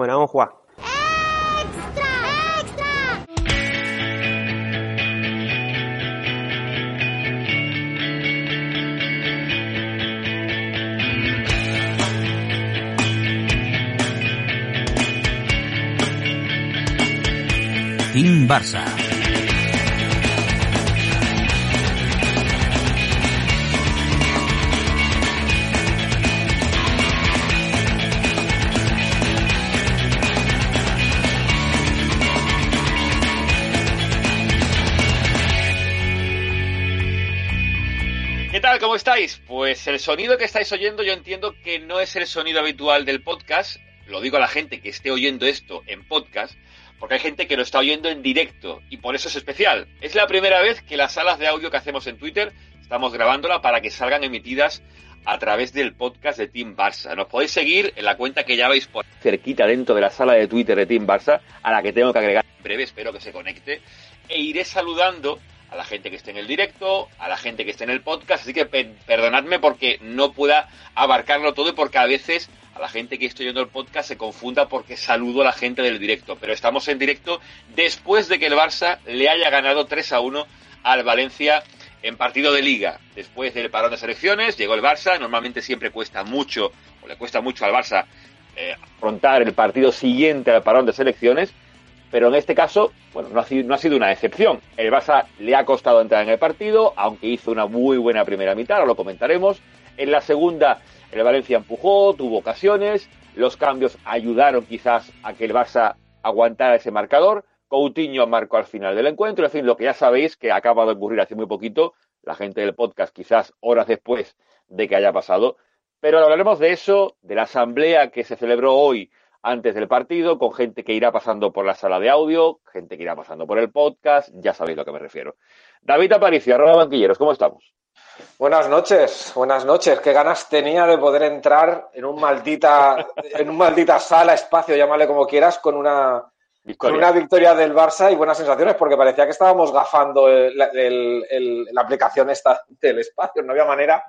Bueno, vamos a jugar. Team Barça. Estáis? Pues el sonido que estáis oyendo yo entiendo que no es el sonido habitual del podcast. Lo digo a la gente que esté oyendo esto en podcast, porque hay gente que lo está oyendo en directo y por eso es especial. Es la primera vez que las salas de audio que hacemos en Twitter estamos grabándola para que salgan emitidas a través del podcast de Team Barça. Nos podéis seguir en la cuenta que ya veis por cerquita dentro de la sala de Twitter de Team Barça, a la que tengo que agregar en breve, espero que se conecte, e iré saludando a la gente que esté en el directo, a la gente que esté en el podcast, así que pe- perdonadme porque no pueda abarcarlo todo y porque a veces a la gente que estoy oyendo el podcast se confunda porque saludo a la gente del directo, pero estamos en directo después de que el Barça le haya ganado 3 a 1 al Valencia en partido de liga. Después del parón de selecciones llegó el Barça, normalmente siempre cuesta mucho, o le cuesta mucho al Barça eh, afrontar el partido siguiente al parón de selecciones, pero en este caso, bueno, no ha, sido, no ha sido una excepción. El Barça le ha costado entrar en el partido, aunque hizo una muy buena primera mitad, lo comentaremos. En la segunda, el Valencia empujó, tuvo ocasiones, los cambios ayudaron quizás a que el Barça aguantara ese marcador. Coutinho marcó al final del encuentro, en fin, lo que ya sabéis que acaba de ocurrir hace muy poquito, la gente del podcast quizás horas después de que haya pasado, pero hablaremos de eso, de la asamblea que se celebró hoy antes del partido, con gente que irá pasando por la sala de audio, gente que irá pasando por el podcast, ya sabéis a lo que me refiero. David Aparicio, arroba banquilleros, ¿cómo estamos? Buenas noches, buenas noches. Qué ganas tenía de poder entrar en un maldita, en un maldita sala, espacio, llámale como quieras, con una, con una victoria del Barça y buenas sensaciones, porque parecía que estábamos gafando el- el- el- la aplicación esta del espacio. No había manera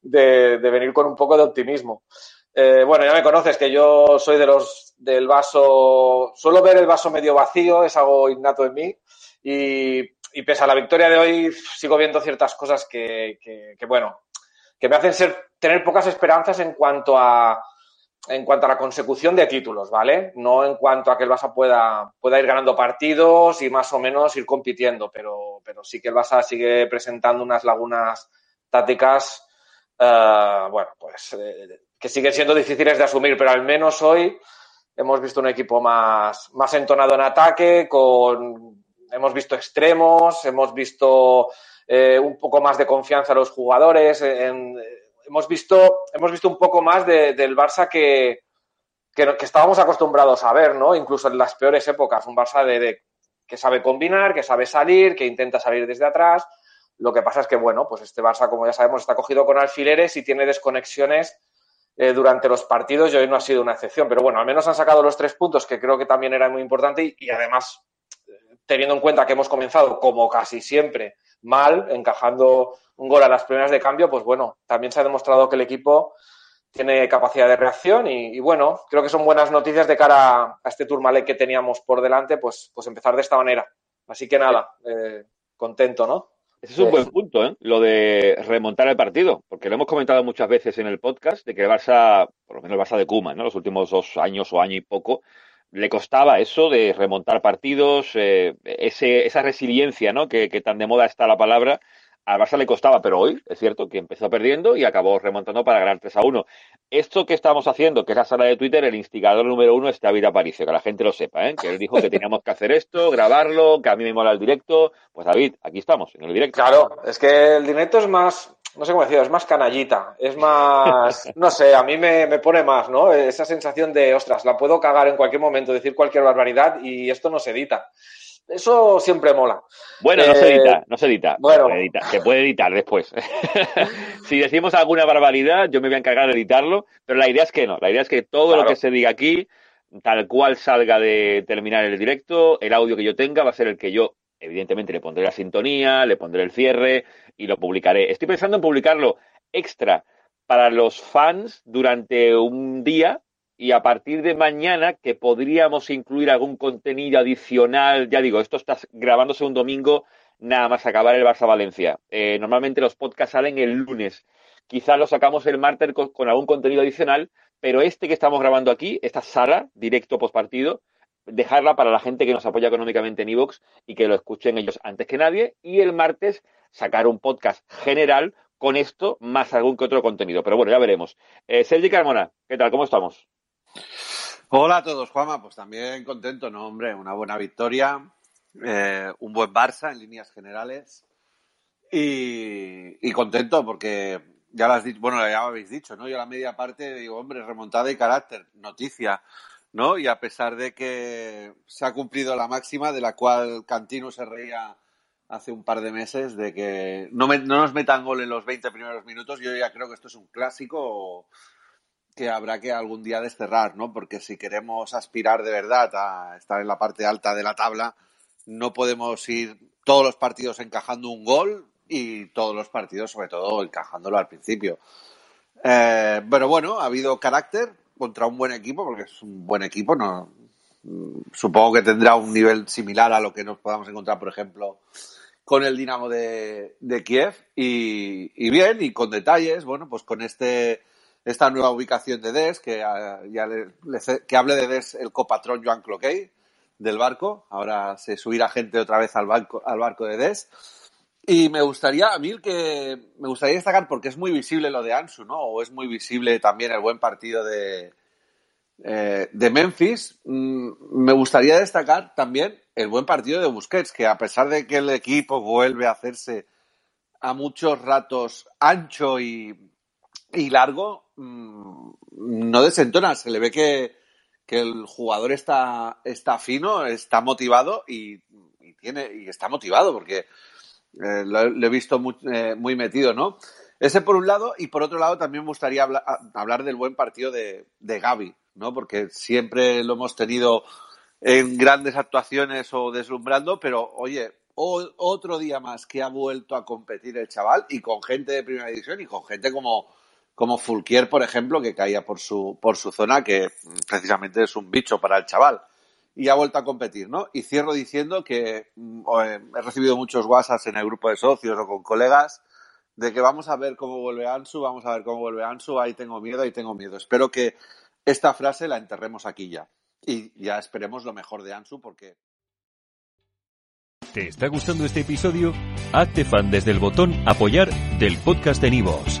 de, de venir con un poco de optimismo. Eh, bueno, ya me conoces que yo soy de los del vaso, suelo ver el vaso medio vacío, es algo innato en mí. Y, pese a la victoria de hoy, sigo viendo ciertas cosas que, bueno, que me hacen ser, tener pocas esperanzas en cuanto a en cuanto a la consecución de títulos, ¿vale? No en cuanto a que el Barça pueda, pueda ir ganando partidos y más o menos ir compitiendo, pero, pero sí que el Barça sigue presentando unas lagunas tácticas, eh, bueno, pues eh, que siguen siendo difíciles de asumir, pero al menos hoy hemos visto un equipo más, más entonado en ataque, con, hemos visto extremos, hemos visto eh, un poco más de confianza a los jugadores, en- hemos, visto, hemos visto un poco más de- del Barça que, que, estábamos acostumbrados a ver, ¿no? Incluso en las peores épocas, un Barça de- que sabe combinar, que sabe salir, que intenta salir desde atrás. Lo que pasa es que, bueno, pues este Barça, como ya sabemos, está cogido con alfileres y tiene desconexiones eh, durante los partidos y hoy no ha sido una excepción. Pero bueno, al menos han sacado los tres puntos, que creo que también era muy importante y, además, eh, teniendo en cuenta que hemos comenzado, como casi siempre, mal, encajando un gol a las primeras de cambio, pues bueno, también se ha demostrado que el equipo tiene capacidad de reacción y, y bueno, creo que son buenas noticias de cara a este Tourmalet que teníamos por delante, pues, pues empezar de esta manera. Así que nada, eh, contento, ¿no? Ese es un buen punto, ¿eh? Lo de remontar el partido, porque lo hemos comentado muchas veces en el podcast, de que el Barça, por lo menos el Barça de Kuma, ¿no? Los últimos dos años o año y poco, le costaba eso de remontar partidos, eh, ese, esa resiliencia, ¿no? Que, que tan de moda está la palabra. Al Barça le costaba, pero hoy es cierto que empezó perdiendo y acabó remontando para ganar 3 a 1. Esto que estamos haciendo, que es la sala de Twitter, el instigador número uno es David Aparicio, que la gente lo sepa, ¿eh? que él dijo que teníamos que hacer esto, grabarlo, que a mí me mola el directo. Pues David, aquí estamos, en el directo. Claro, es que el directo es más, no sé cómo decirlo, es más canallita, es más, no sé, a mí me, me pone más, ¿no? Esa sensación de, ostras, la puedo cagar en cualquier momento, decir cualquier barbaridad y esto no se edita. Eso siempre mola. Bueno, no Eh, se edita, no se edita. bueno. Se puede editar, se puede editar después. si decimos alguna barbaridad, yo me voy a encargar de editarlo, pero la idea es que no. La idea es que todo Claro. lo que se diga aquí, tal cual salga de terminar el directo, el audio que yo tenga va a ser el que yo, evidentemente, le pondré la sintonía, le pondré el cierre y lo publicaré. Estoy pensando en publicarlo extra para los fans durante un día y a partir de mañana que podríamos incluir algún contenido adicional, ya digo, esto está grabándose un domingo, nada más acabar el Barça Valencia. Eh, normalmente los podcasts salen el lunes. Quizás lo sacamos el martes con, algún contenido adicional, pero este que estamos grabando aquí, esta sala, directo post partido, dejarla para la gente que nos apoya económicamente en Evox y que lo escuchen ellos antes que nadie. Y el martes sacar un podcast general con esto más algún que otro contenido. Pero bueno, ya veremos. Eh, Sergi Carmona, ¿qué tal? ¿Cómo estamos? Hola a todos, Juanma. Pues también contento, ¿no? Hombre, una buena victoria, eh, un buen Barça en líneas generales y, contento porque ya lo bueno, ya habéis dicho, ¿no? Yo la media parte digo, hombre, remontada y carácter, noticia, ¿no? Y a pesar de que se ha cumplido la máxima de la cual Cantino se reía hace un par de meses de que no, no nos metan gol en los 20 primeros minutos, yo ya creo que esto es un clásico que habrá que algún día desterrar, ¿no? Porque si queremos aspirar de verdad a estar en la parte alta de la tabla, no podemos ir todos los partidos encajando un gol y todos los partidos, sobre todo, encajándolo al principio. Eh, pero bueno, ha habido carácter contra un buen equipo, porque es un buen equipo, no supongo que tendrá un nivel similar a lo que nos podamos encontrar, por ejemplo, con el Dinamo de, Kiev. Y, y, bien, y con detalles, bueno, pues con este esta nueva ubicación de DES, que, ah, que hable de DES el copatrón Joan Cloquet del barco. Ahora se subirá gente otra vez al, barco, al barco de DES. Y me gustaría, a mí que me gustaría destacar, porque es muy visible lo de Ansu, ¿no? O es muy visible también el buen partido de, eh, de Memphis. Mm, me gustaría destacar también el buen partido de Busquets, que a pesar de que el equipo vuelve a hacerse a muchos ratos ancho y, y largo, Mm, no desentona, se le ve que, el jugador está, está fino, está motivado y, tiene, y está motivado porque eh, lo, he visto eh, muy, metido, ¿no? Ese por un lado, y por otro lado también me gustaría hablar del buen partido de, de Gaby, ¿no? Porque siempre lo hemos tenido en grandes actuaciones o deslumbrando, pero oye, otro día más que ha vuelto a competir el chaval y con gente de primera división y con gente como, como Fulquier, por ejemplo, que caía por su, por su zona, que precisamente es un bicho para el chaval. Y ha vuelto a competir, ¿no? Y cierro diciendo que mm, eh, he recibido muchos WhatsApps en el grupo de socios o con colegas de que vamos a ver cómo vuelve Ansu, vamos a ver cómo vuelve Ansu, ahí tengo miedo, ahí tengo miedo. Espero que esta frase la enterremos aquí ya. Y ya esperemos lo mejor de Ansu porque... ¿Te está gustando este episodio? Hazte fan desde el botón apoyar del podcast de Nivos.